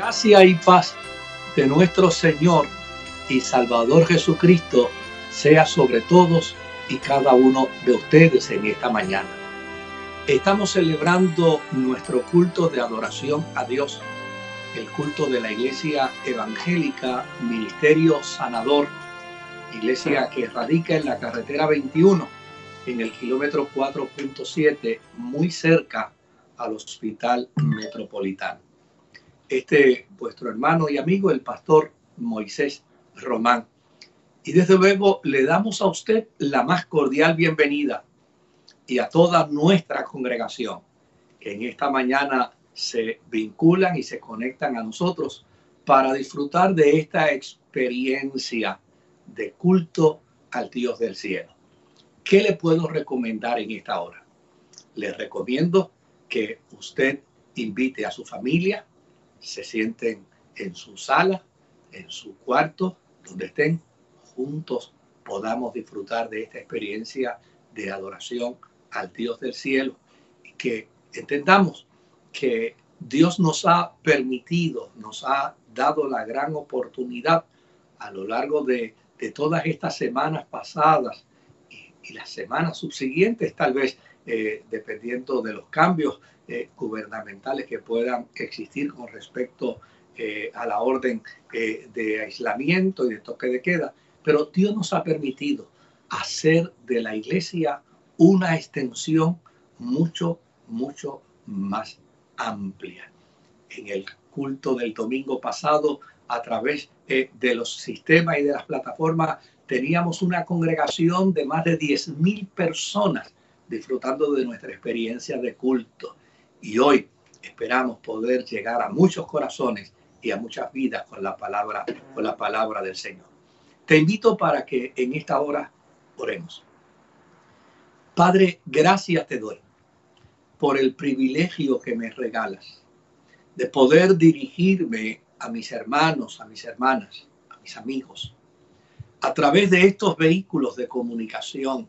Gracia y paz de nuestro Señor y Salvador Jesucristo sea sobre todos y cada uno de ustedes en esta mañana. Estamos celebrando nuestro culto de adoración a Dios, el culto de la Iglesia Evangélica Ministerio Sanador, iglesia que radica en la carretera 21, en el kilómetro 4.7, muy cerca al Hospital Metropolitano este vuestro hermano y amigo, el pastor Moisés Román. Y desde luego le damos a usted la más cordial bienvenida y a toda nuestra congregación que en esta mañana se vinculan y se conectan a nosotros para disfrutar de esta experiencia de culto al Dios del cielo. ¿Qué le puedo recomendar en esta hora? Le recomiendo que usted invite a su familia, se sienten en su sala, en su cuarto, donde estén juntos, podamos disfrutar de esta experiencia de adoración al Dios del cielo. Y que entendamos que Dios nos ha permitido, nos ha dado la gran oportunidad a lo largo de, todas estas semanas pasadas y, las semanas subsiguientes, tal vez eh, dependiendo de los cambios eh, gubernamentales que puedan existir con respecto eh, a la orden eh, de aislamiento y de toque de queda. Pero Dios nos ha permitido hacer de la iglesia una extensión mucho, mucho más amplia. En el culto del domingo pasado, a través de los sistemas y de las plataformas, teníamos una congregación de más de 10.000 personas disfrutando de nuestra experiencia de culto. Y hoy esperamos poder llegar a muchos corazones y a muchas vidas con la palabra, con la palabra del Señor. Te invito para que en esta hora oremos. Padre, gracias te doy por el privilegio que me regalas de poder dirigirme a mis hermanos, a mis hermanas, a mis amigos, a través de estos vehículos de comunicación.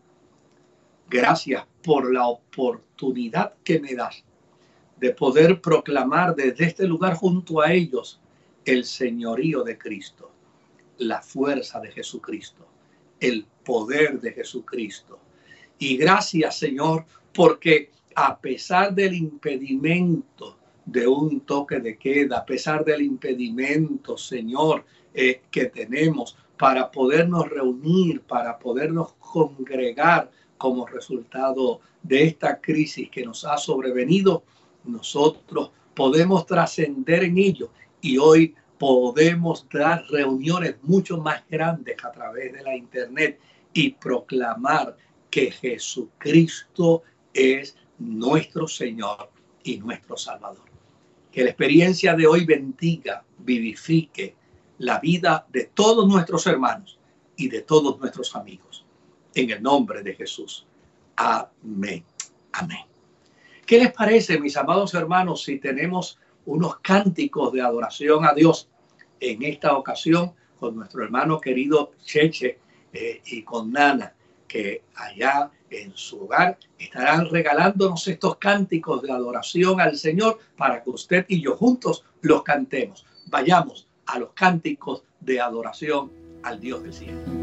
Gracias por la oportunidad que me das de poder proclamar desde este lugar junto a ellos el señorío de Cristo, la fuerza de Jesucristo, el poder de Jesucristo. Y gracias Señor, porque a pesar del impedimento de un toque de queda, a pesar del impedimento, Señor, eh, que tenemos para podernos reunir, para podernos congregar como resultado de esta crisis que nos ha sobrevenido, nosotros podemos trascender en ello y hoy podemos dar reuniones mucho más grandes a través de la internet y proclamar que Jesucristo es nuestro Señor y nuestro Salvador. Que la experiencia de hoy bendiga, vivifique la vida de todos nuestros hermanos y de todos nuestros amigos. En el nombre de Jesús. Amén. Amén. ¿Qué les parece, mis amados hermanos, si tenemos unos cánticos de adoración a Dios en esta ocasión con nuestro hermano querido Cheche eh, y con Nana, que allá en su hogar estarán regalándonos estos cánticos de adoración al Señor para que usted y yo juntos los cantemos. Vayamos a los cánticos de adoración al Dios del cielo.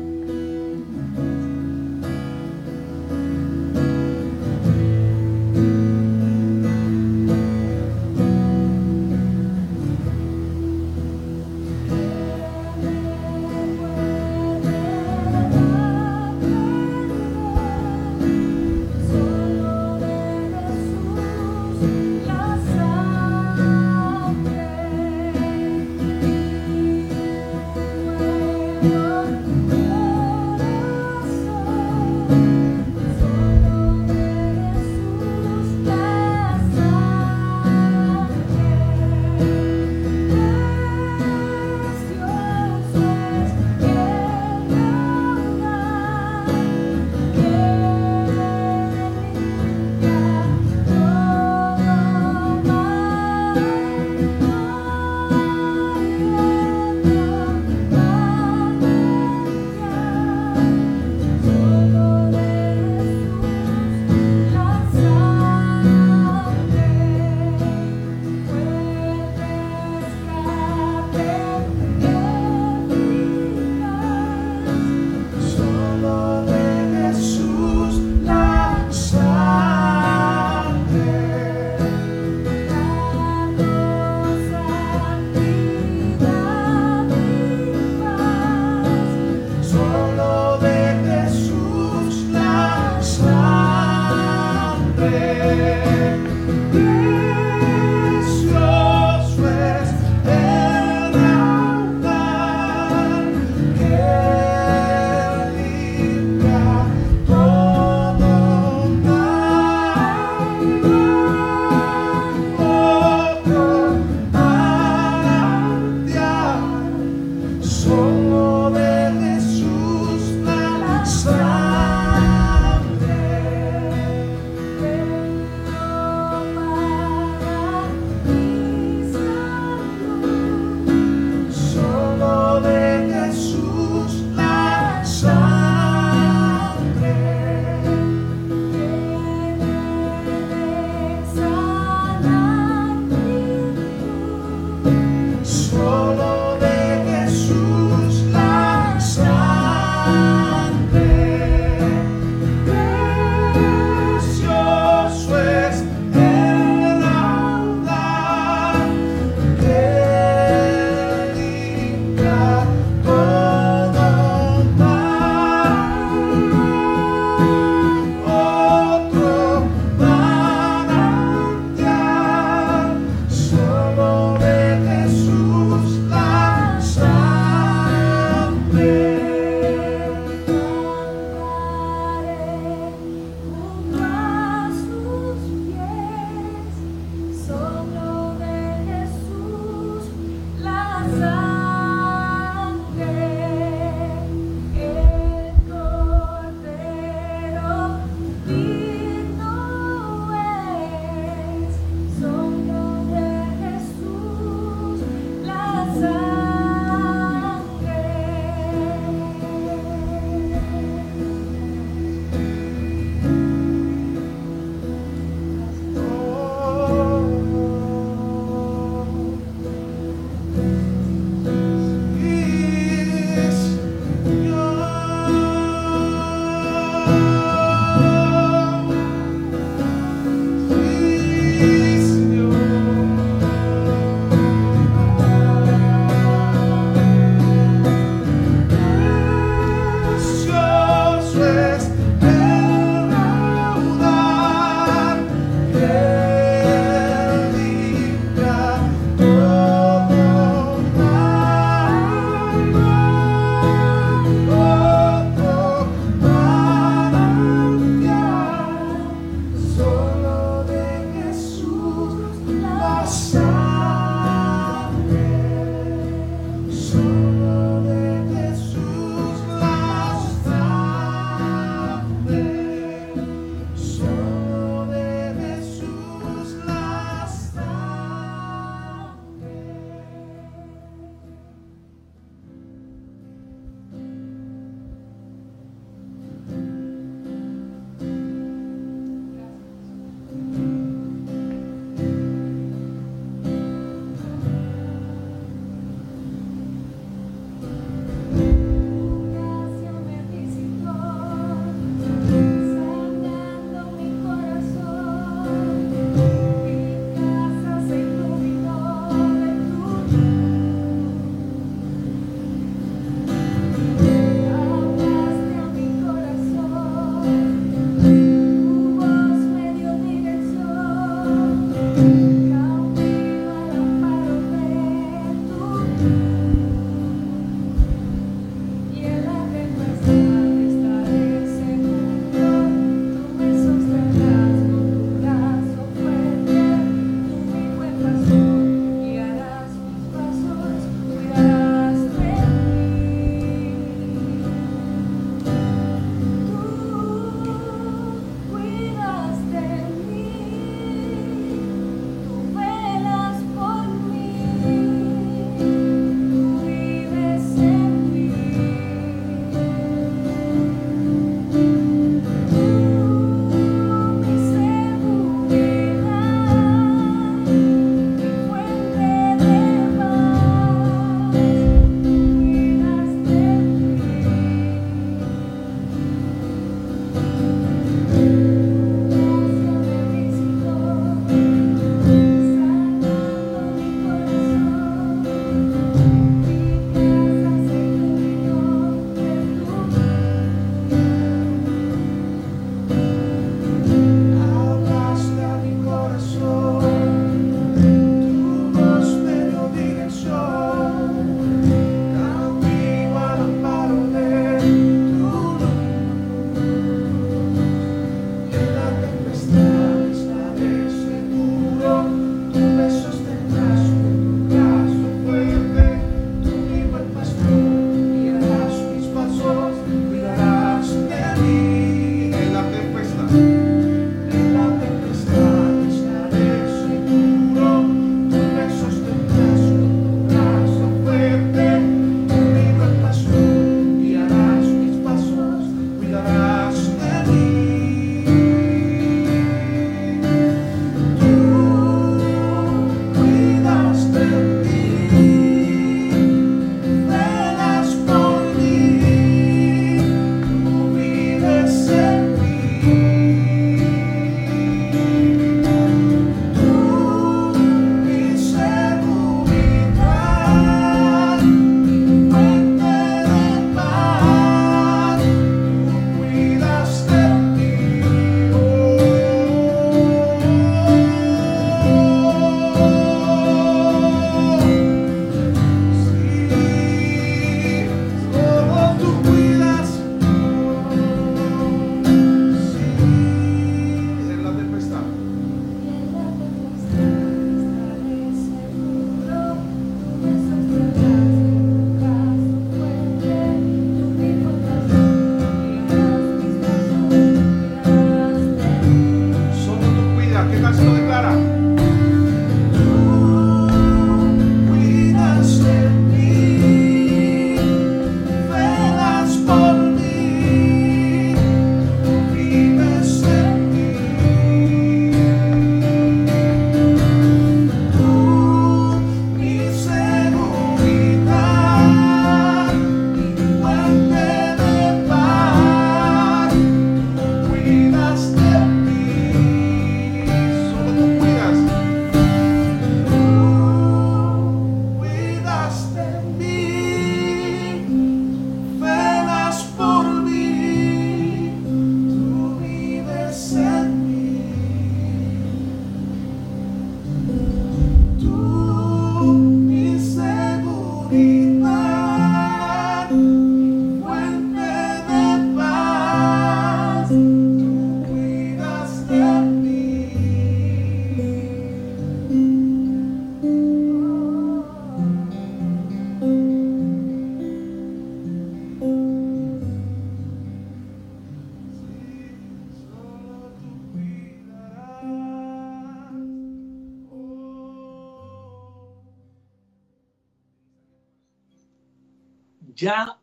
Ya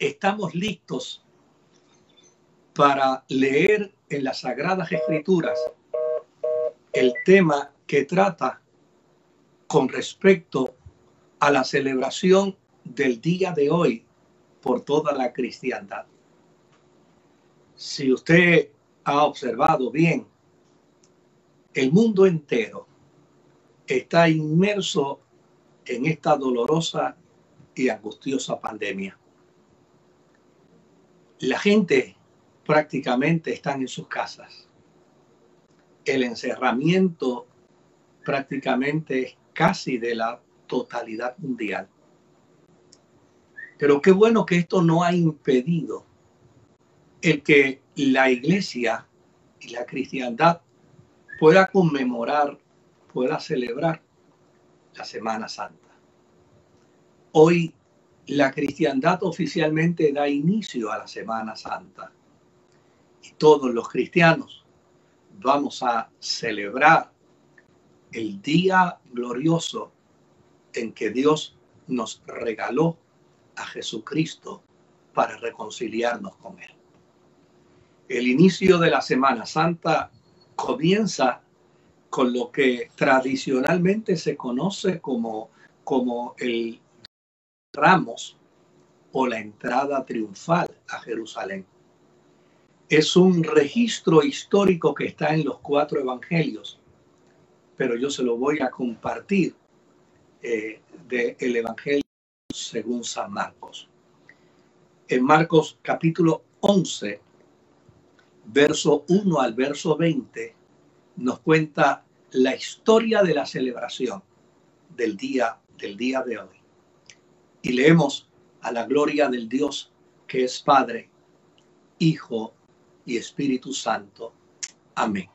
estamos listos para leer en las Sagradas Escrituras el tema que trata con respecto a la celebración del día de hoy por toda la cristiandad. Si usted ha observado bien, el mundo entero está inmerso en esta dolorosa y angustiosa pandemia. La gente prácticamente está en sus casas. El encerramiento prácticamente es casi de la totalidad mundial. Pero qué bueno que esto no ha impedido el que la iglesia y la cristiandad pueda conmemorar, pueda celebrar la Semana Santa. Hoy la cristiandad oficialmente da inicio a la Semana Santa y todos los cristianos vamos a celebrar el día glorioso en que Dios nos regaló a Jesucristo para reconciliarnos con Él. El inicio de la Semana Santa comienza con lo que tradicionalmente se conoce como, como el ramos o la entrada triunfal a Jerusalén. Es un registro histórico que está en los cuatro evangelios, pero yo se lo voy a compartir eh, del evangelio según San Marcos. En Marcos capítulo 11, verso 1 al verso 20, nos cuenta la historia de la celebración del día del día de hoy. Y leemos a la gloria del Dios que es Padre, Hijo y Espíritu Santo. Amén.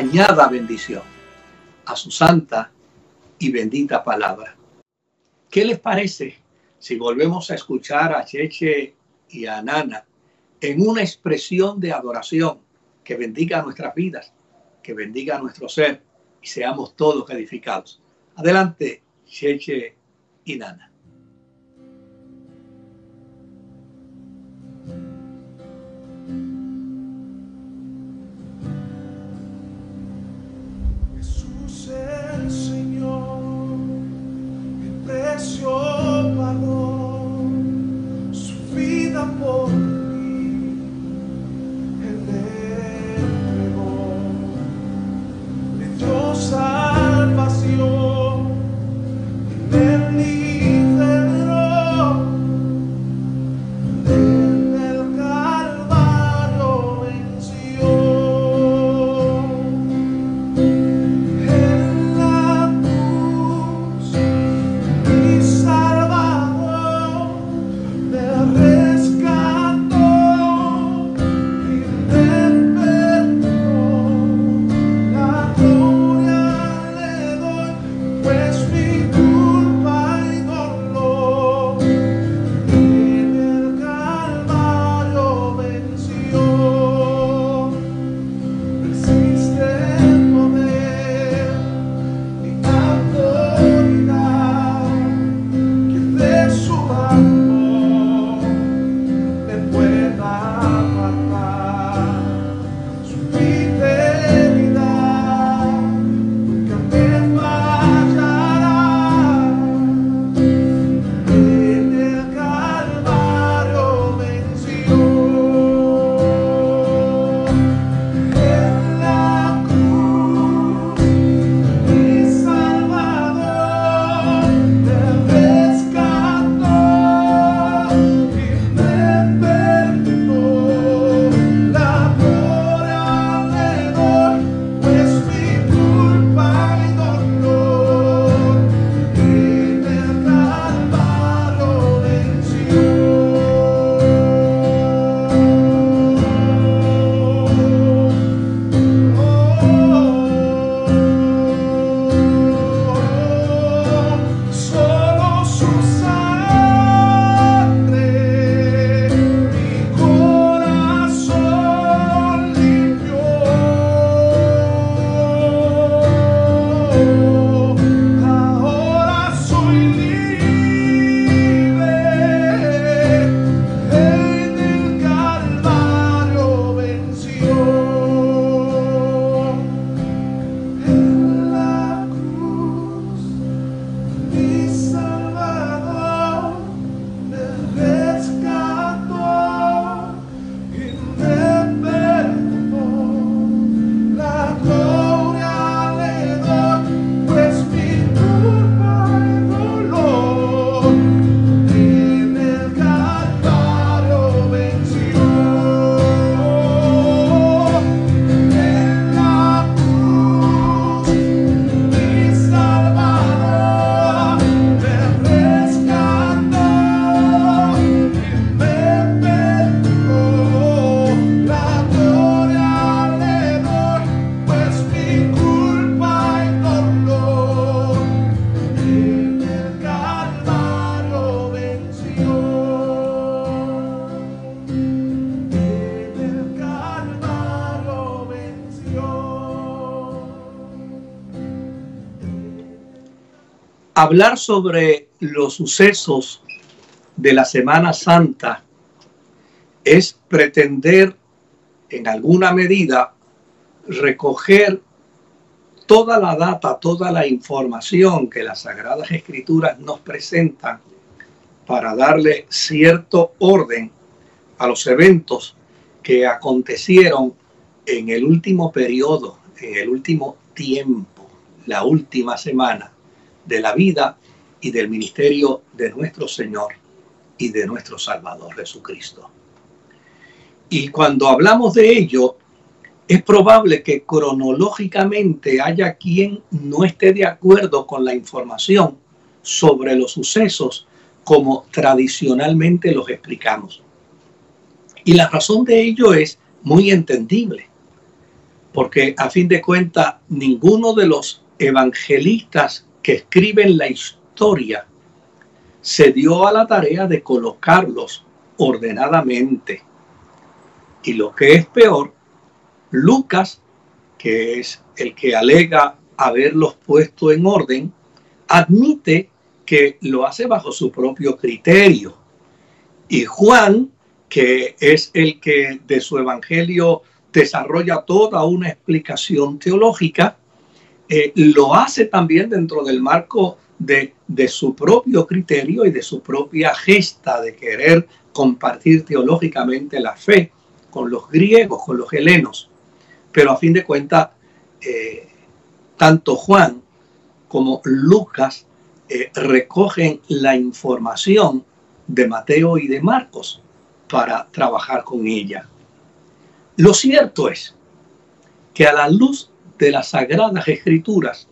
Añada bendición a su santa y bendita palabra. ¿Qué les parece si volvemos a escuchar a Cheche y a Nana en una expresión de adoración que bendiga nuestras vidas, que bendiga nuestro ser y seamos todos edificados? Adelante, Cheche y Nana. el Señor, el precio pagó su vida por mí, Él le entregó, le dio hablar sobre los sucesos de la Semana Santa es pretender en alguna medida recoger toda la data, toda la información que las Sagradas Escrituras nos presentan para darle cierto orden a los eventos que acontecieron en el último periodo, en el último tiempo, la última semana de la vida y del ministerio de nuestro Señor y de nuestro Salvador Jesucristo. Y cuando hablamos de ello, es probable que cronológicamente haya quien no esté de acuerdo con la información sobre los sucesos como tradicionalmente los explicamos. Y la razón de ello es muy entendible, porque a fin de cuentas ninguno de los evangelistas escriben la historia se dio a la tarea de colocarlos ordenadamente. Y lo que es peor, Lucas, que es el que alega haberlos puesto en orden, admite que lo hace bajo su propio criterio. Y Juan, que es el que de su evangelio desarrolla toda una explicación teológica, eh, lo hace también dentro del marco de, de su propio criterio y de su propia gesta de querer compartir teológicamente la fe con los griegos, con los helenos. Pero a fin de cuentas, eh, tanto Juan como Lucas eh, recogen la información de Mateo y de Marcos para trabajar con ella. Lo cierto es que a la luz de las sagradas escrituras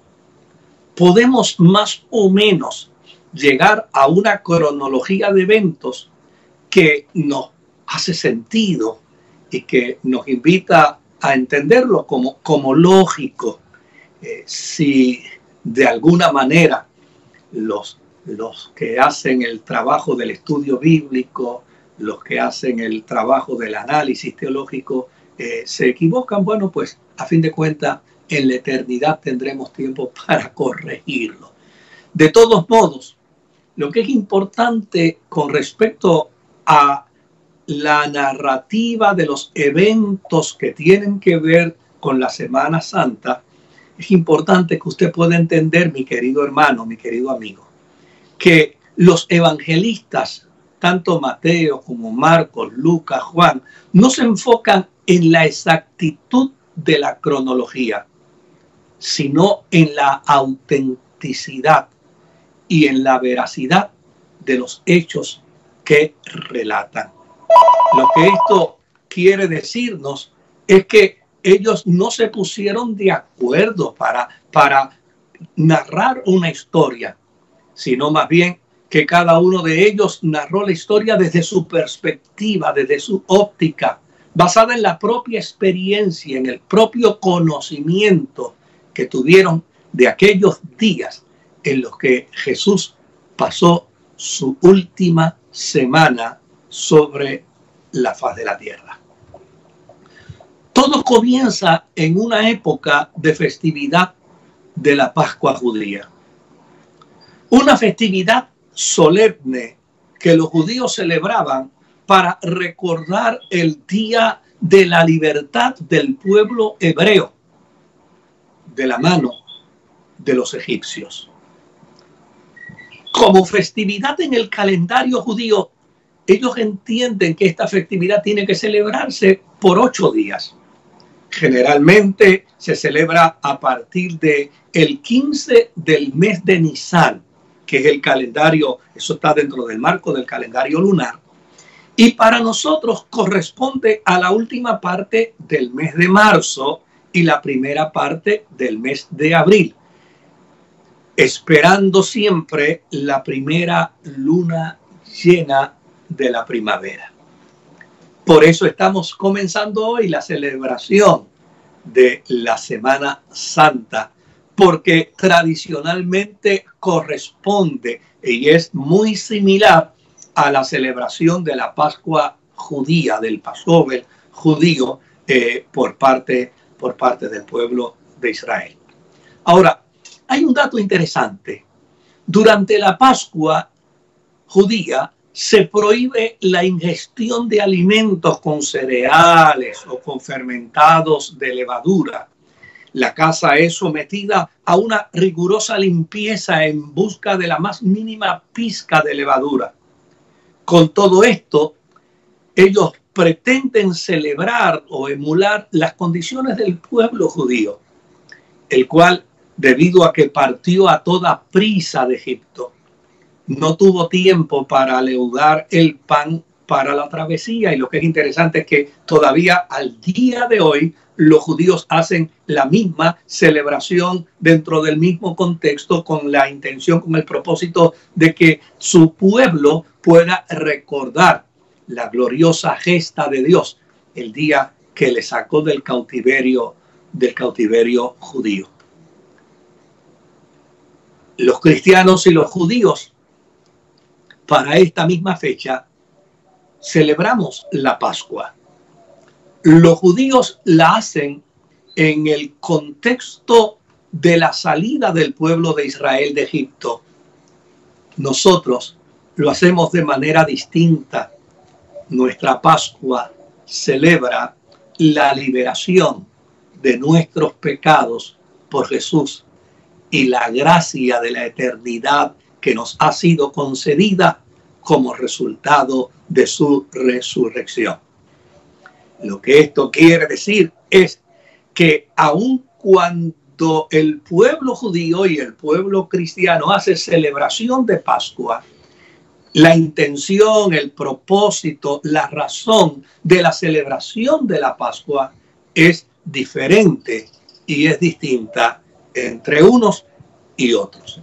podemos más o menos llegar a una cronología de eventos que nos hace sentido y que nos invita a entenderlo como, como lógico. Eh, si de alguna manera los, los que hacen el trabajo del estudio bíblico, los que hacen el trabajo del análisis teológico, eh, se equivocan, bueno, pues a fin de cuentas en la eternidad tendremos tiempo para corregirlo. De todos modos, lo que es importante con respecto a la narrativa de los eventos que tienen que ver con la Semana Santa, es importante que usted pueda entender, mi querido hermano, mi querido amigo, que los evangelistas, tanto Mateo como Marcos, Lucas, Juan, no se enfocan en la exactitud de la cronología, sino en la autenticidad y en la veracidad de los hechos que relatan. Lo que esto quiere decirnos es que ellos no se pusieron de acuerdo para, para narrar una historia, sino más bien que cada uno de ellos narró la historia desde su perspectiva, desde su óptica, basada en la propia experiencia, en el propio conocimiento que tuvieron de aquellos días en los que Jesús pasó su última semana sobre la faz de la tierra. Todo comienza en una época de festividad de la Pascua judía. Una festividad solemne que los judíos celebraban para recordar el día de la libertad del pueblo hebreo de la mano de los egipcios. Como festividad en el calendario judío, ellos entienden que esta festividad tiene que celebrarse por ocho días. Generalmente se celebra a partir de el 15 del mes de Nisan, que es el calendario, eso está dentro del marco del calendario lunar. Y para nosotros corresponde a la última parte del mes de marzo y la primera parte del mes de abril, esperando siempre la primera luna llena de la primavera. Por eso estamos comenzando hoy la celebración de la Semana Santa, porque tradicionalmente corresponde y es muy similar a la celebración de la Pascua judía, del Passover judío eh, por, parte, por parte del pueblo de Israel. Ahora, hay un dato interesante Durante la Pascua judía se prohíbe la ingestión de alimentos con cereales o con fermentados de levadura. La casa es sometida a una rigurosa limpieza en busca de la más mínima pizca de levadura. Con todo esto, ellos pretenden celebrar o emular las condiciones del pueblo judío, el cual, debido a que partió a toda prisa de Egipto, no tuvo tiempo para leudar el pan para la travesía. Y lo que es interesante es que todavía al día de hoy los judíos hacen la misma celebración dentro del mismo contexto con la intención, con el propósito de que su pueblo pueda recordar la gloriosa gesta de Dios el día que le sacó del cautiverio del cautiverio judío. Los cristianos y los judíos para esta misma fecha celebramos la Pascua. Los judíos la hacen en el contexto de la salida del pueblo de Israel de Egipto. Nosotros lo hacemos de manera distinta. Nuestra Pascua celebra la liberación de nuestros pecados por Jesús y la gracia de la eternidad que nos ha sido concedida como resultado de su resurrección. Lo que esto quiere decir es que aun cuando el pueblo judío y el pueblo cristiano hace celebración de Pascua, la intención, el propósito, la razón de la celebración de la Pascua es diferente y es distinta entre unos y otros.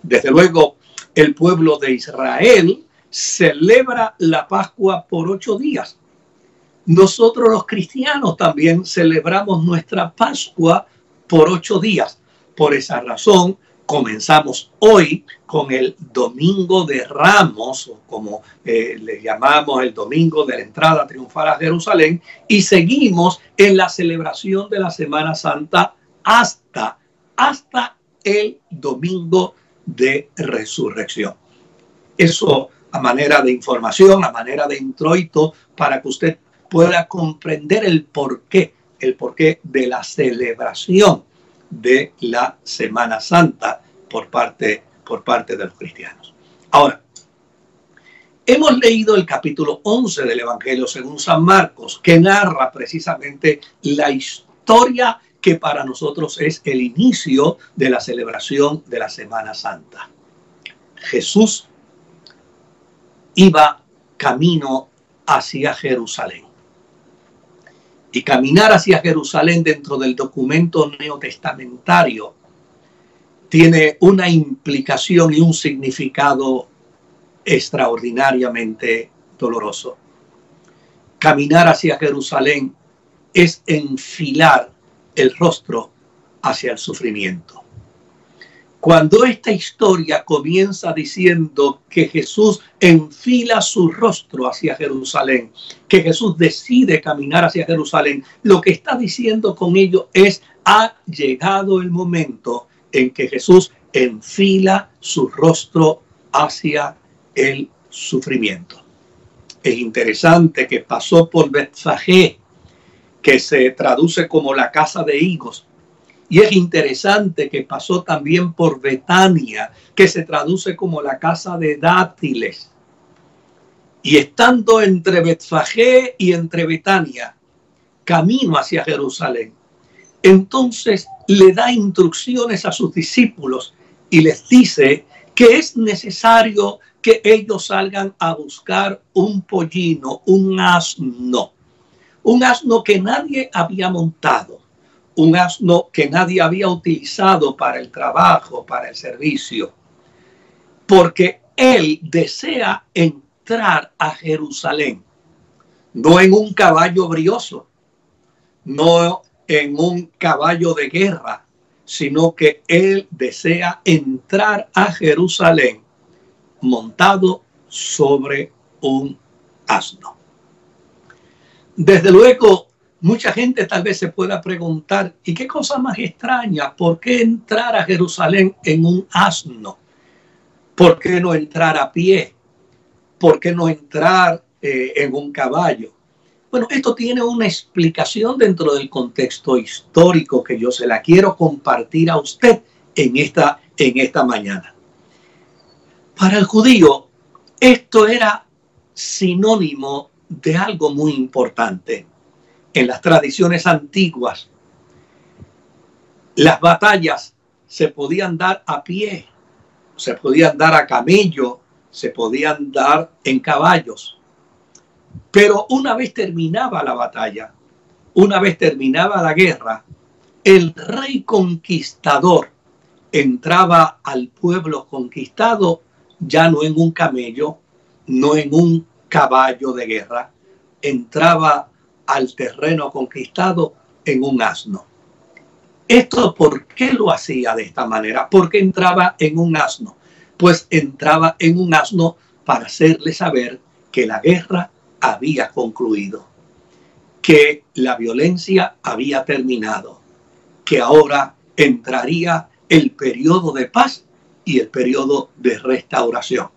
Desde luego, el pueblo de Israel celebra la Pascua por ocho días. Nosotros los cristianos también celebramos nuestra Pascua por ocho días. Por esa razón, comenzamos hoy con el Domingo de Ramos, o como eh, le llamamos el Domingo de la entrada triunfal a Jerusalén, y seguimos en la celebración de la Semana Santa hasta, hasta el Domingo de resurrección. Eso a manera de información, a manera de introito, para que usted pueda comprender el porqué, el porqué de la celebración de la Semana Santa por parte, por parte de los cristianos. Ahora, hemos leído el capítulo 11 del Evangelio según San Marcos, que narra precisamente la historia que para nosotros es el inicio de la celebración de la Semana Santa. Jesús iba camino hacia Jerusalén. Y caminar hacia Jerusalén dentro del documento neotestamentario tiene una implicación y un significado extraordinariamente doloroso. Caminar hacia Jerusalén es enfilar el rostro hacia el sufrimiento. Cuando esta historia comienza diciendo que Jesús enfila su rostro hacia Jerusalén, que Jesús decide caminar hacia Jerusalén, lo que está diciendo con ello es, ha llegado el momento en que Jesús enfila su rostro hacia el sufrimiento. Es interesante que pasó por Bethfagé, que se traduce como la casa de higos. Y es interesante que pasó también por Betania, que se traduce como la casa de dátiles. Y estando entre Betfagé y entre Betania, camino hacia Jerusalén, entonces le da instrucciones a sus discípulos y les dice que es necesario que ellos salgan a buscar un pollino, un asno un asno que nadie había montado, un asno que nadie había utilizado para el trabajo, para el servicio, porque él desea entrar a Jerusalén, no en un caballo brioso, no en un caballo de guerra, sino que él desea entrar a Jerusalén montado sobre un asno. Desde luego, mucha gente tal vez se pueda preguntar, ¿y qué cosa más extraña? ¿Por qué entrar a Jerusalén en un asno? ¿Por qué no entrar a pie? ¿Por qué no entrar eh, en un caballo? Bueno, esto tiene una explicación dentro del contexto histórico que yo se la quiero compartir a usted en esta, en esta mañana. Para el judío, esto era sinónimo de algo muy importante. En las tradiciones antiguas, las batallas se podían dar a pie, se podían dar a camello, se podían dar en caballos. Pero una vez terminaba la batalla, una vez terminaba la guerra, el rey conquistador entraba al pueblo conquistado ya no en un camello, no en un caballo de guerra, entraba al terreno conquistado en un asno. ¿Esto por qué lo hacía de esta manera? Porque entraba en un asno. Pues entraba en un asno para hacerle saber que la guerra había concluido, que la violencia había terminado, que ahora entraría el periodo de paz y el periodo de restauración.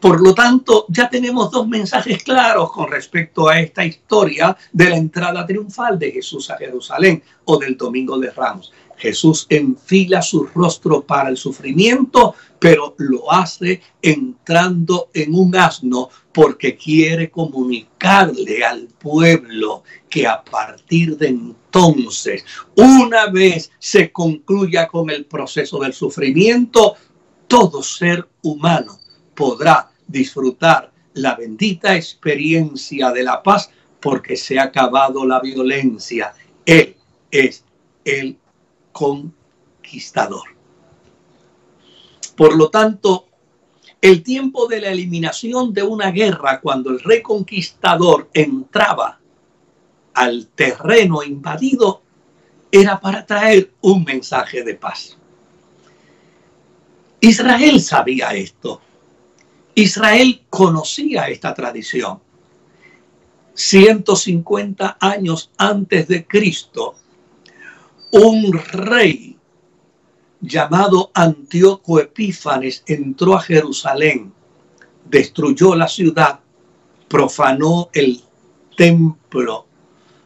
Por lo tanto, ya tenemos dos mensajes claros con respecto a esta historia de la entrada triunfal de Jesús a Jerusalén o del Domingo de Ramos. Jesús enfila su rostro para el sufrimiento, pero lo hace entrando en un asno porque quiere comunicarle al pueblo que a partir de entonces, una vez se concluya con el proceso del sufrimiento, todo ser humano podrá disfrutar la bendita experiencia de la paz porque se ha acabado la violencia. Él es el conquistador. Por lo tanto, el tiempo de la eliminación de una guerra, cuando el reconquistador entraba al terreno invadido, era para traer un mensaje de paz. Israel sabía esto. Israel conocía esta tradición. 150 años antes de Cristo, un rey llamado Antíoco Epífanes entró a Jerusalén, destruyó la ciudad, profanó el templo,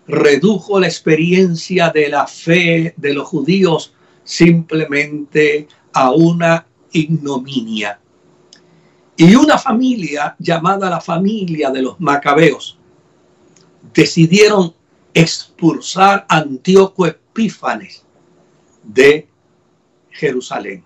redujo la experiencia de la fe de los judíos simplemente a una ignominia. Y una familia llamada la familia de los macabeos decidieron expulsar a Antíoco Epífanes de Jerusalén.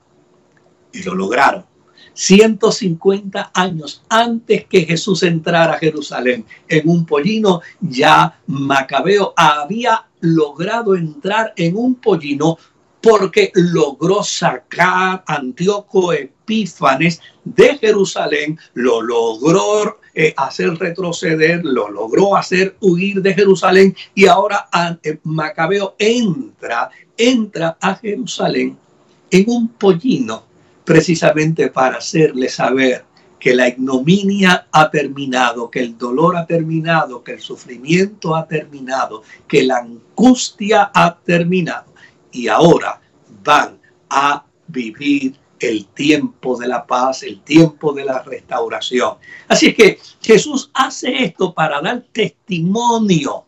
Y lo lograron. 150 años antes que Jesús entrara a Jerusalén en un pollino, ya Macabeo había logrado entrar en un pollino porque logró sacar a Antíoco Epífanes de Jerusalén, lo logró eh, hacer retroceder, lo logró hacer huir de Jerusalén y ahora eh, Macabeo entra, entra a Jerusalén en un pollino precisamente para hacerle saber que la ignominia ha terminado, que el dolor ha terminado, que el sufrimiento ha terminado, que la angustia ha terminado. Y ahora van a vivir el tiempo de la paz, el tiempo de la restauración. Así es que Jesús hace esto para dar testimonio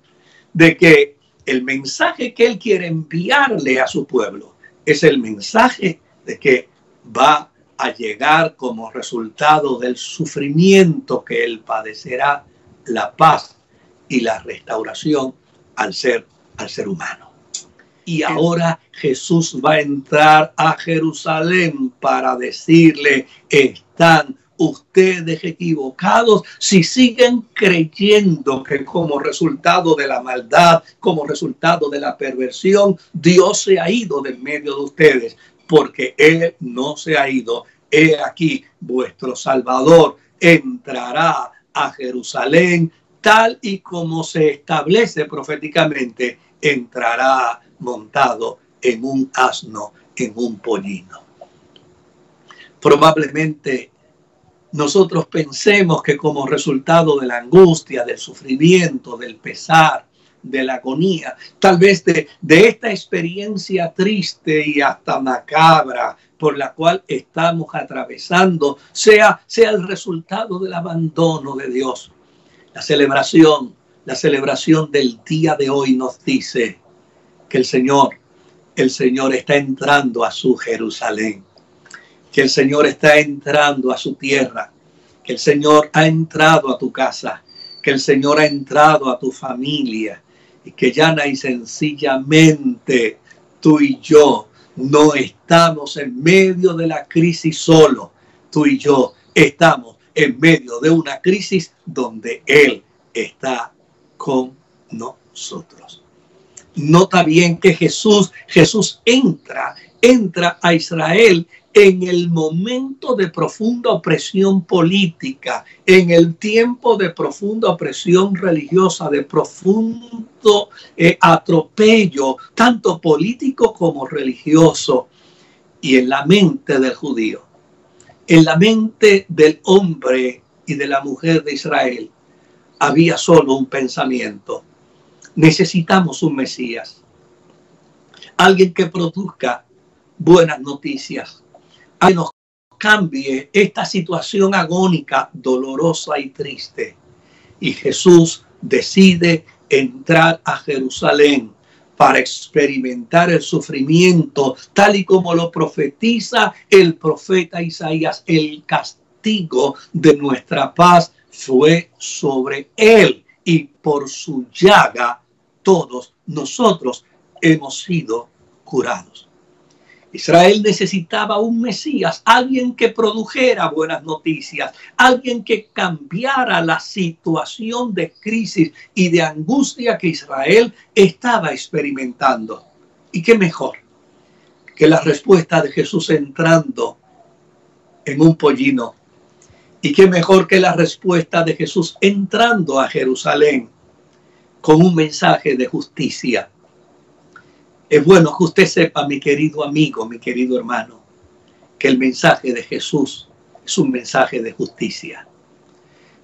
de que el mensaje que él quiere enviarle a su pueblo es el mensaje de que va a llegar como resultado del sufrimiento que él padecerá, la paz y la restauración al ser, al ser humano. Y ahora Jesús va a entrar a Jerusalén para decirle, están ustedes equivocados si siguen creyendo que como resultado de la maldad, como resultado de la perversión, Dios se ha ido de medio de ustedes, porque Él no se ha ido. He aquí, vuestro Salvador entrará a Jerusalén tal y como se establece proféticamente, entrará montado en un asno, en un pollino. Probablemente nosotros pensemos que como resultado de la angustia, del sufrimiento, del pesar, de la agonía, tal vez de, de esta experiencia triste y hasta macabra por la cual estamos atravesando, sea, sea el resultado del abandono de Dios. La celebración, la celebración del día de hoy nos dice que el Señor, el Señor está entrando a su Jerusalén, que el Señor está entrando a su tierra, que el Señor ha entrado a tu casa, que el Señor ha entrado a tu familia y que ya y sencillamente tú y yo no estamos en medio de la crisis solo. Tú y yo estamos en medio de una crisis donde Él está con nosotros. Nota bien que Jesús, Jesús entra, entra a Israel en el momento de profunda opresión política, en el tiempo de profunda opresión religiosa, de profundo eh, atropello, tanto político como religioso, y en la mente del judío, en la mente del hombre y de la mujer de Israel, había solo un pensamiento. Necesitamos un Mesías, alguien que produzca buenas noticias, que nos cambie esta situación agónica, dolorosa y triste. Y Jesús decide entrar a Jerusalén para experimentar el sufrimiento, tal y como lo profetiza el profeta Isaías. El castigo de nuestra paz fue sobre él y por su llaga todos nosotros hemos sido curados. Israel necesitaba un Mesías, alguien que produjera buenas noticias, alguien que cambiara la situación de crisis y de angustia que Israel estaba experimentando. ¿Y qué mejor que la respuesta de Jesús entrando en un pollino? ¿Y qué mejor que la respuesta de Jesús entrando a Jerusalén con un mensaje de justicia? Es bueno que usted sepa, mi querido amigo, mi querido hermano, que el mensaje de Jesús es un mensaje de justicia.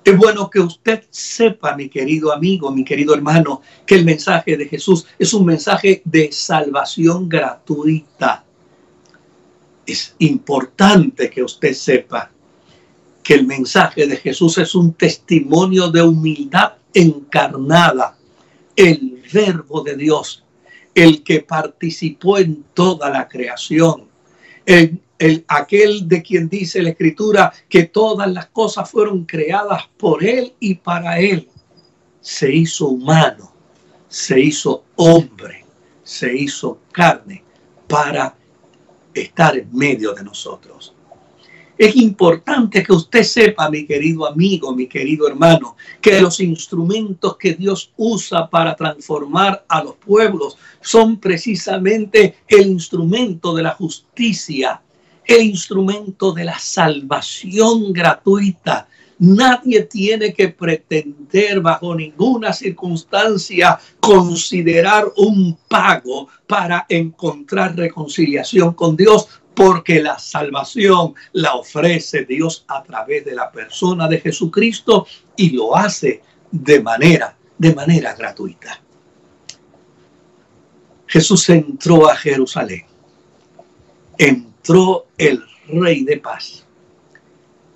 Es bueno que usted sepa, mi querido amigo, mi querido hermano, que el mensaje de Jesús es un mensaje de salvación gratuita. Es importante que usted sepa que el mensaje de Jesús es un testimonio de humildad encarnada. El verbo de Dios el que participó en toda la creación, el, aquel de quien dice la escritura que todas las cosas fueron creadas por él y para él, se hizo humano, se hizo hombre, se hizo carne para estar en medio de nosotros. Es importante que usted sepa, mi querido amigo, mi querido hermano, que los instrumentos que Dios usa para transformar a los pueblos son precisamente el instrumento de la justicia, el instrumento de la salvación gratuita. Nadie tiene que pretender bajo ninguna circunstancia considerar un pago para encontrar reconciliación con Dios, porque la salvación la ofrece Dios a través de la persona de Jesucristo y lo hace de manera, de manera gratuita. Jesús entró a Jerusalén. Entró el rey de paz.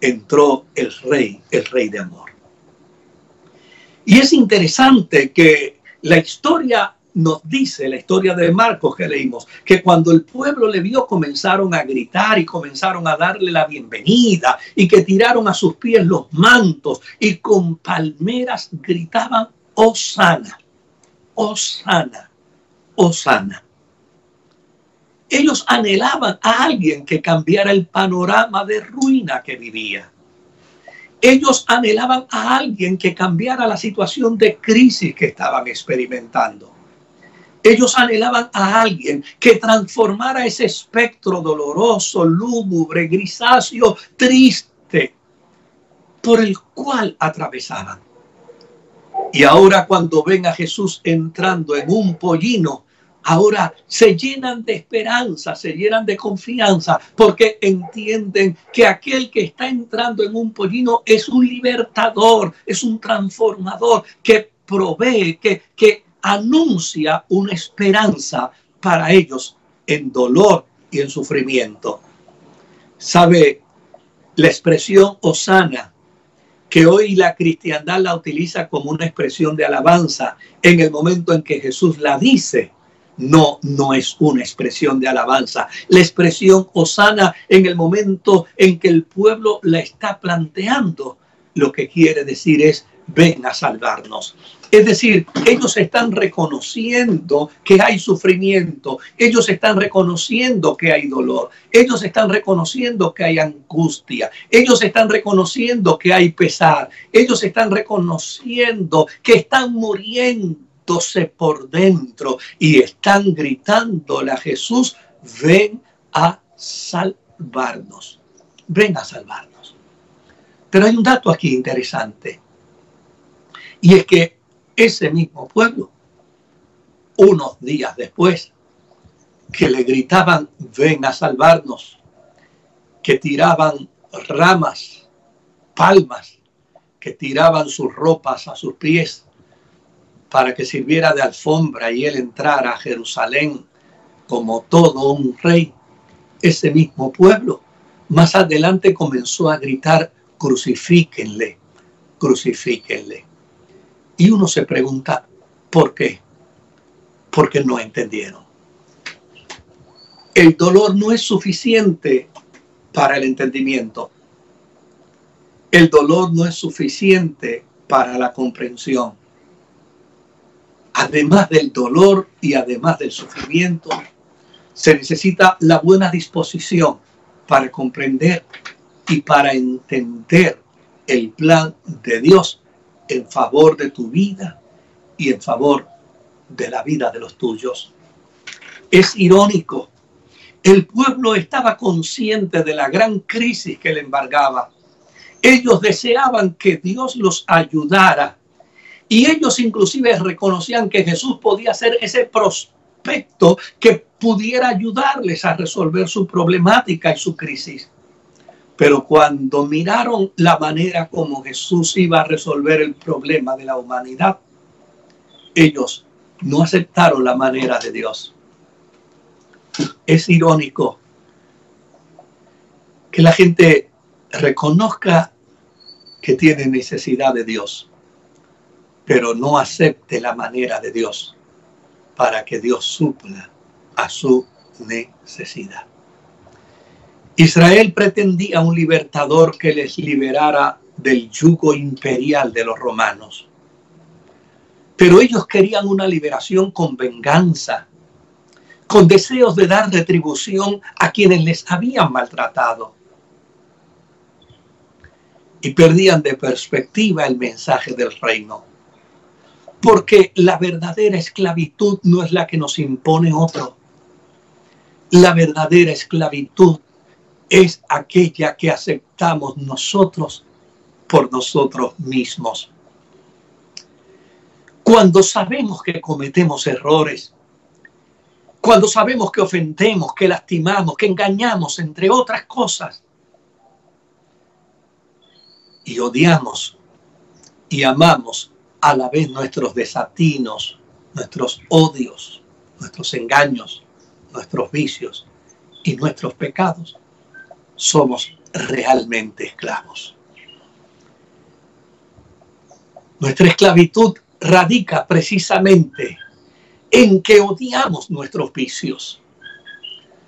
Entró el rey, el rey de amor. Y es interesante que la historia nos dice la historia de Marcos que leímos, que cuando el pueblo le vio comenzaron a gritar y comenzaron a darle la bienvenida y que tiraron a sus pies los mantos y con palmeras gritaban, Osana, Osana, Osana. Ellos anhelaban a alguien que cambiara el panorama de ruina que vivía. Ellos anhelaban a alguien que cambiara la situación de crisis que estaban experimentando. Ellos anhelaban a alguien que transformara ese espectro doloroso, lúgubre, grisáceo, triste, por el cual atravesaban. Y ahora cuando ven a Jesús entrando en un pollino, ahora se llenan de esperanza, se llenan de confianza, porque entienden que aquel que está entrando en un pollino es un libertador, es un transformador que provee, que, que anuncia una esperanza para ellos en dolor y en sufrimiento. ¿Sabe? La expresión Osana, que hoy la cristiandad la utiliza como una expresión de alabanza, en el momento en que Jesús la dice, no, no es una expresión de alabanza. La expresión Osana en el momento en que el pueblo la está planteando, lo que quiere decir es, ven a salvarnos. Es decir, ellos están reconociendo que hay sufrimiento, ellos están reconociendo que hay dolor, ellos están reconociendo que hay angustia, ellos están reconociendo que hay pesar, ellos están reconociendo que están muriéndose por dentro y están gritándole a Jesús, ven a salvarnos, ven a salvarnos. Pero hay un dato aquí interesante. Y es que ese mismo pueblo, unos días después, que le gritaban, ven a salvarnos, que tiraban ramas, palmas, que tiraban sus ropas a sus pies para que sirviera de alfombra y él entrara a Jerusalén como todo un rey. Ese mismo pueblo más adelante comenzó a gritar, crucifíquenle, crucifíquenle. Y uno se pregunta, ¿por qué? Porque no entendieron. El dolor no es suficiente para el entendimiento. El dolor no es suficiente para la comprensión. Además del dolor y además del sufrimiento, se necesita la buena disposición para comprender y para entender el plan de Dios en favor de tu vida y en favor de la vida de los tuyos. Es irónico. El pueblo estaba consciente de la gran crisis que le embargaba. Ellos deseaban que Dios los ayudara. Y ellos inclusive reconocían que Jesús podía ser ese prospecto que pudiera ayudarles a resolver su problemática y su crisis. Pero cuando miraron la manera como Jesús iba a resolver el problema de la humanidad, ellos no aceptaron la manera de Dios. Es irónico que la gente reconozca que tiene necesidad de Dios, pero no acepte la manera de Dios para que Dios supla a su necesidad. Israel pretendía un libertador que les liberara del yugo imperial de los romanos. Pero ellos querían una liberación con venganza, con deseos de dar retribución a quienes les habían maltratado. Y perdían de perspectiva el mensaje del reino. Porque la verdadera esclavitud no es la que nos impone otro. La verdadera esclavitud es aquella que aceptamos nosotros por nosotros mismos. Cuando sabemos que cometemos errores, cuando sabemos que ofendemos, que lastimamos, que engañamos, entre otras cosas, y odiamos y amamos a la vez nuestros desatinos, nuestros odios, nuestros engaños, nuestros vicios y nuestros pecados, somos realmente esclavos. Nuestra esclavitud radica precisamente en que odiamos nuestros vicios.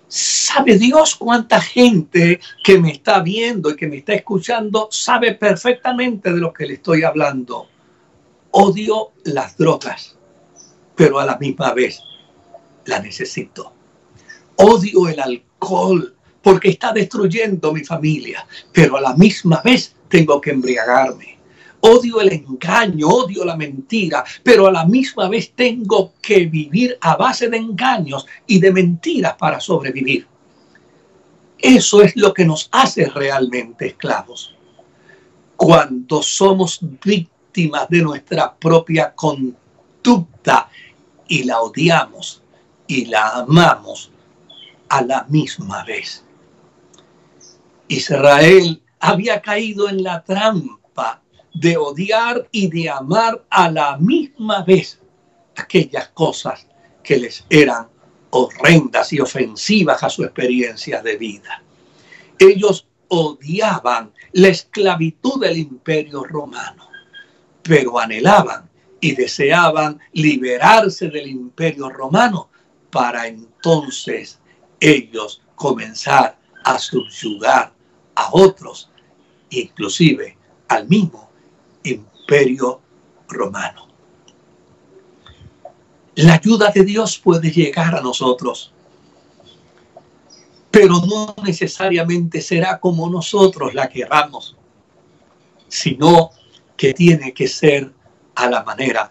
¿Sabe Dios cuánta gente que me está viendo y que me está escuchando sabe perfectamente de lo que le estoy hablando? Odio las drogas, pero a la misma vez la necesito. Odio el alcohol, porque está destruyendo mi familia, pero a la misma vez tengo que embriagarme. Odio el engaño, odio la mentira, pero a la misma vez tengo que vivir a base de engaños y de mentiras para sobrevivir. Eso es lo que nos hace realmente esclavos. Cuando somos víctimas de nuestra propia conducta y la odiamos y la amamos a la misma vez. Israel había caído en la trampa de odiar y de amar a la misma vez aquellas cosas que les eran horrendas y ofensivas a su experiencia de vida. Ellos odiaban la esclavitud del imperio romano, pero anhelaban y deseaban liberarse del imperio romano para entonces ellos comenzar a subyugar a otros, inclusive al mismo imperio romano. La ayuda de Dios puede llegar a nosotros, pero no necesariamente será como nosotros la queramos, sino que tiene que ser a la manera,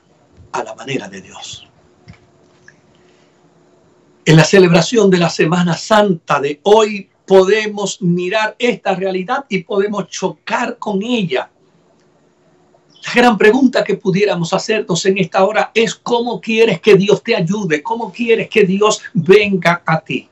a la manera de Dios. En la celebración de la Semana Santa de hoy podemos mirar esta realidad y podemos chocar con ella. La gran pregunta que pudiéramos hacernos en esta hora es cómo quieres que Dios te ayude, cómo quieres que Dios venga a ti.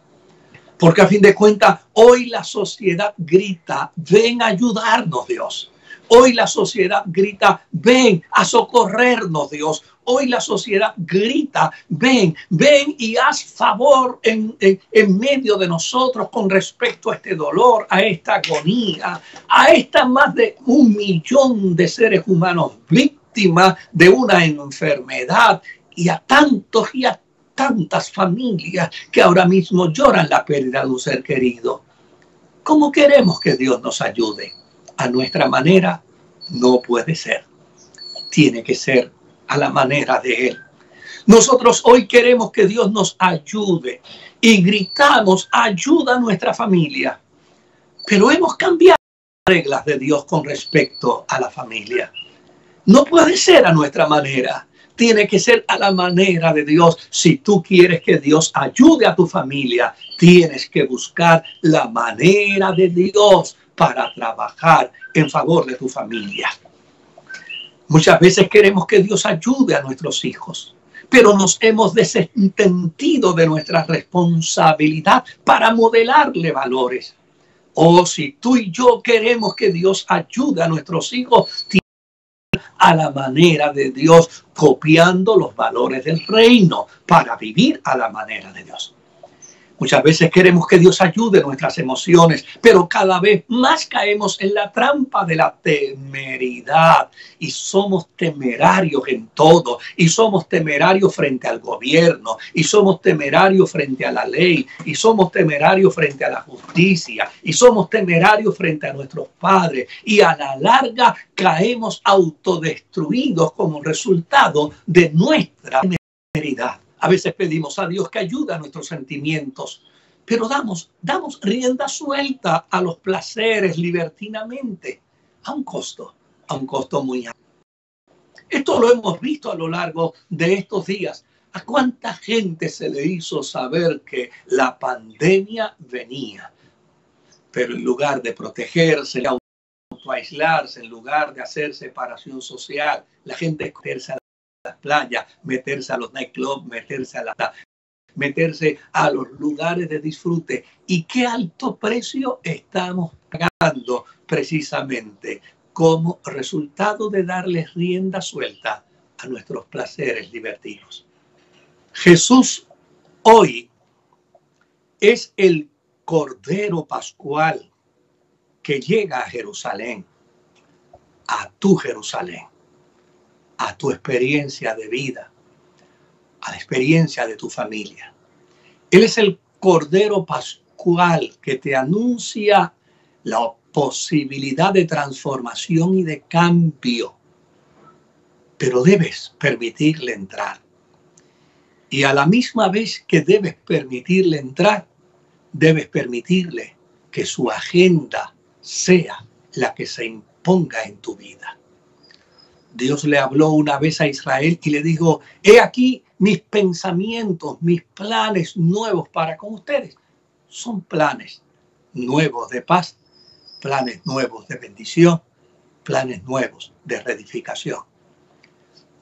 Porque a fin de cuentas, hoy la sociedad grita, ven a ayudarnos Dios. Hoy la sociedad grita, ven a socorrernos Dios. Hoy la sociedad grita, ven, ven y haz favor en, en, medio de nosotros con respecto a este dolor, a esta agonía, a esta más de un millón de seres humanos víctimas de una enfermedad y a tantos y a tantas familias que ahora mismo lloran la pérdida de un ser querido. ¿Cómo queremos que Dios nos ayude? A nuestra manera no puede ser. Tiene que ser a la manera de Él. Nosotros hoy queremos que Dios nos ayude y gritamos, ayuda a nuestra familia. Pero hemos cambiado las reglas de Dios con respecto a la familia. No puede ser a nuestra manera. Tiene que ser a la manera de Dios. Si tú quieres que Dios ayude a tu familia, tienes que buscar la manera de Dios para trabajar en favor de tu familia. Muchas veces queremos que Dios ayude a nuestros hijos, pero nos hemos desentendido de nuestra responsabilidad para modelarle valores. O si tú y yo queremos que Dios ayude a nuestros hijos, a la manera de Dios, copiando los valores del reino para vivir a la manera de Dios. Muchas veces queremos que Dios ayude nuestras emociones, pero cada vez más caemos en la trampa de la temeridad y somos temerarios en todo y somos temerarios frente al gobierno y somos temerarios frente a la ley y somos temerarios frente a la justicia y somos temerarios frente a nuestros padres y a la larga caemos autodestruidos como resultado de nuestra temeridad. A veces pedimos a Dios que ayude a nuestros sentimientos, pero damos, damos rienda suelta a los placeres libertinamente, a un costo, a un costo muy alto. Esto lo hemos visto a lo largo de estos días. ¿A cuánta gente se le hizo saber que la pandemia venía? Pero en lugar de protegerse, de aislarse, en lugar de hacer separación social, la gente a las playas, meterse a los nightclubs, meterse a la meterse a los lugares de disfrute. ¿Y qué alto precio estamos pagando precisamente como resultado de darles rienda suelta a nuestros placeres divertidos? Jesús hoy es el Cordero Pascual que llega a Jerusalén, a tu Jerusalén a tu experiencia de vida, a la experiencia de tu familia. Él es el Cordero Pascual que te anuncia la posibilidad de transformación y de cambio, pero debes permitirle entrar. Y a la misma vez que debes permitirle entrar, debes permitirle que su agenda sea la que se imponga en tu vida. Dios le habló una vez a Israel y le dijo, he aquí mis pensamientos, mis planes nuevos para con ustedes. Son planes nuevos de paz, planes nuevos de bendición, planes nuevos de reedificación.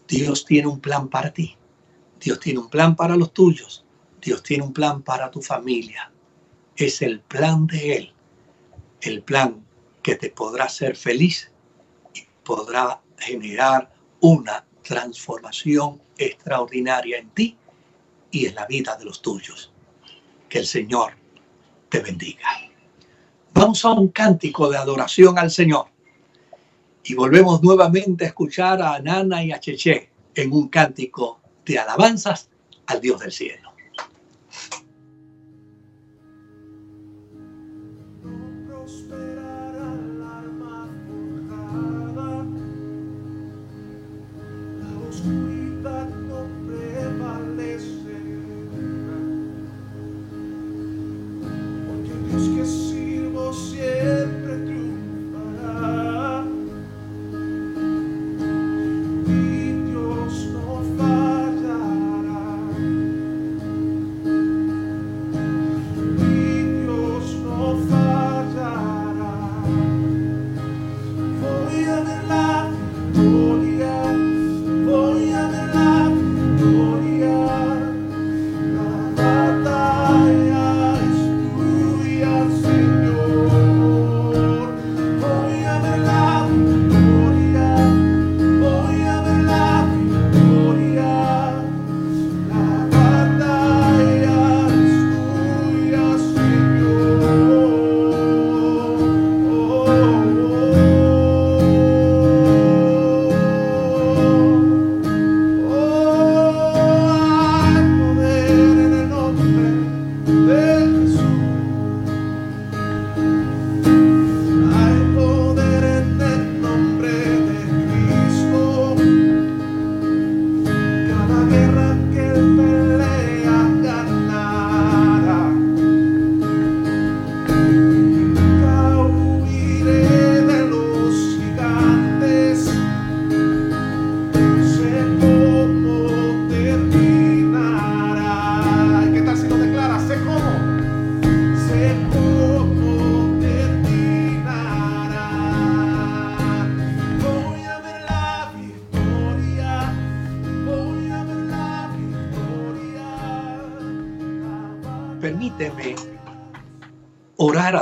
Dios tiene un plan para ti. Dios tiene un plan para los tuyos. Dios tiene un plan para tu familia. Es el plan de Él. El plan que te podrá hacer feliz y podrá generar una transformación extraordinaria en ti y en la vida de los tuyos. Que el Señor te bendiga. Vamos a un cántico de adoración al Señor y volvemos nuevamente a escuchar a Nana y a Cheche en un cántico de alabanzas al Dios del cielo.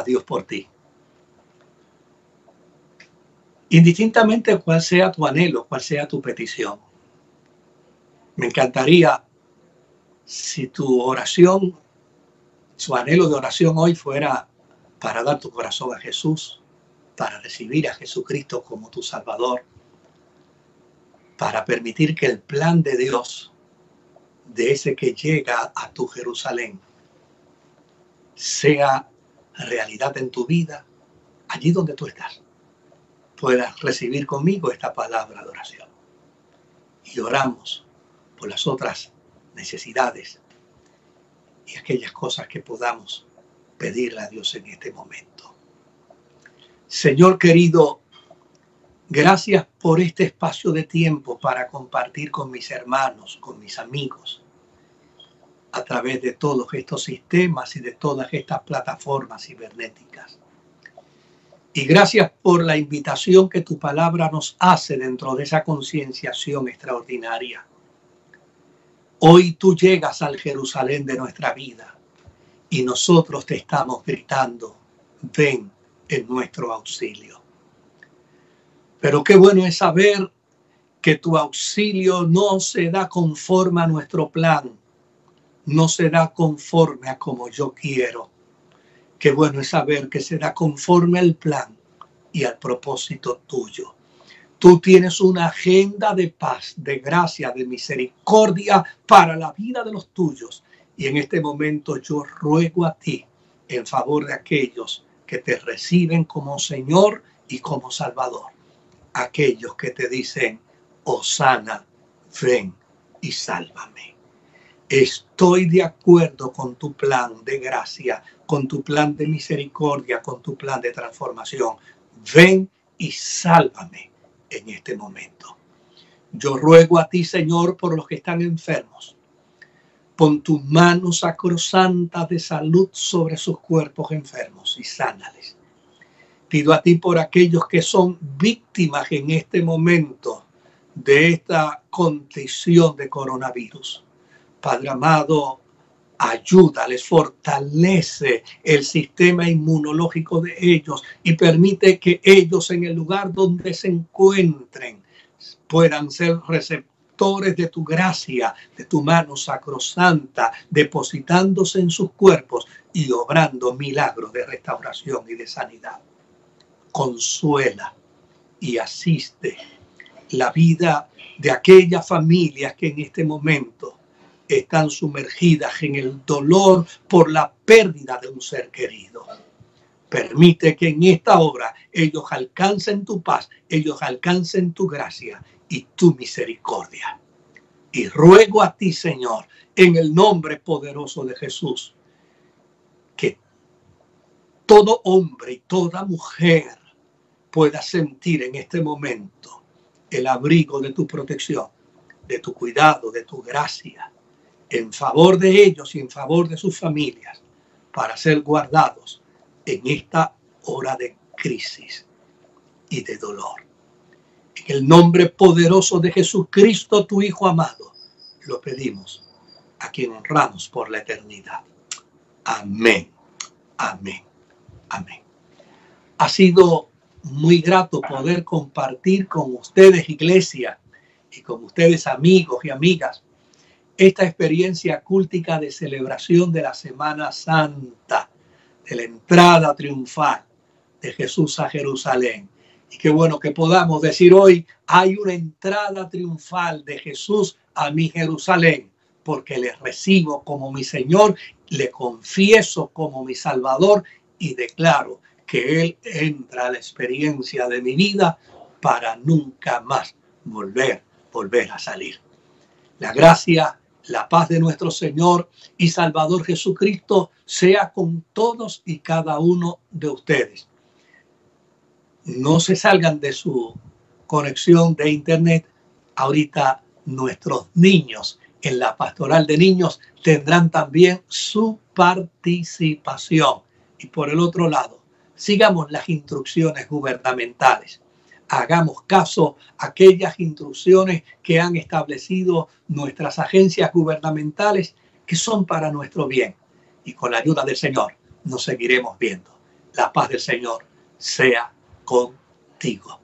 Dios por ti. Indistintamente cuál sea tu anhelo, cuál sea tu petición. Me encantaría si tu oración, su anhelo de oración hoy fuera para dar tu corazón a Jesús, para recibir a Jesucristo como tu Salvador, para permitir que el plan de Dios, de ese que llega a tu Jerusalén, sea realidad en tu vida, allí donde tú estás, puedas recibir conmigo esta palabra de oración. Y oramos por las otras necesidades y aquellas cosas que podamos pedirle a Dios en este momento. Señor querido, gracias por este espacio de tiempo para compartir con mis hermanos, con mis amigos, a través de todos estos sistemas y de todas estas plataformas cibernéticas. Y gracias por la invitación que tu palabra nos hace dentro de esa concienciación extraordinaria. Hoy tú llegas al Jerusalén de nuestra vida y nosotros te estamos gritando, ven en nuestro auxilio. Pero qué bueno es saber que tu auxilio no se da conforme a nuestro plan, no será conforme a como yo quiero. Qué bueno es saber que será conforme al plan y al propósito tuyo. Tú tienes una agenda de paz, de gracia, de misericordia para la vida de los tuyos. Y en este momento yo ruego a ti en favor de aquellos que te reciben como Señor y como Salvador. Aquellos que te dicen, Osana, ven y sálvame. Estoy de acuerdo con tu plan de gracia, con tu plan de misericordia, con tu plan de transformación. Ven y sálvame en este momento. Yo ruego a ti, Señor, por los que están enfermos. Pon tu mano sacrosanta de salud sobre sus cuerpos enfermos y sánales. Pido a ti por aquellos que son víctimas en este momento de esta condición de coronavirus Padre amado, ayúdales, fortalece el sistema inmunológico de ellos y permite que ellos en el lugar donde se encuentren puedan ser receptores de tu gracia, de tu mano sacrosanta, depositándose en sus cuerpos y obrando milagros de restauración y de sanidad. Consuela y asiste la vida de aquellas familias que en este momento están sumergidas en el dolor por la pérdida de un ser querido. Permite que en esta obra ellos alcancen tu paz, ellos alcancen tu gracia y tu misericordia. Y ruego a ti, Señor, en el nombre poderoso de Jesús, que todo hombre y toda mujer pueda sentir en este momento el abrigo de tu protección, de tu cuidado, de tu gracia, en favor de ellos y en favor de sus familias, para ser guardados en esta hora de crisis y de dolor. En el nombre poderoso de Jesucristo, tu Hijo amado, lo pedimos, a quien honramos por la eternidad. Amén, amén, amén. Ha sido muy grato poder compartir con ustedes, iglesia, y con ustedes, amigos y amigas, esta experiencia cúltica de celebración de la Semana Santa, de la entrada triunfal de Jesús a Jerusalén. Y qué bueno que podamos decir hoy, hay una entrada triunfal de Jesús a mi Jerusalén, porque le recibo como mi Señor, le confieso como mi Salvador y declaro que Él entra a la experiencia de mi vida para nunca más volver, volver a salir. La gracia la paz de nuestro Señor y Salvador Jesucristo sea con todos y cada uno de ustedes. No se salgan de su conexión de internet. Ahorita nuestros niños en la pastoral de niños tendrán también su participación. Y por el otro lado, sigamos las instrucciones gubernamentales hagamos caso a aquellas instrucciones que han establecido nuestras agencias gubernamentales que son para nuestro bien. Y con la ayuda del Señor nos seguiremos viendo. La paz del Señor sea contigo.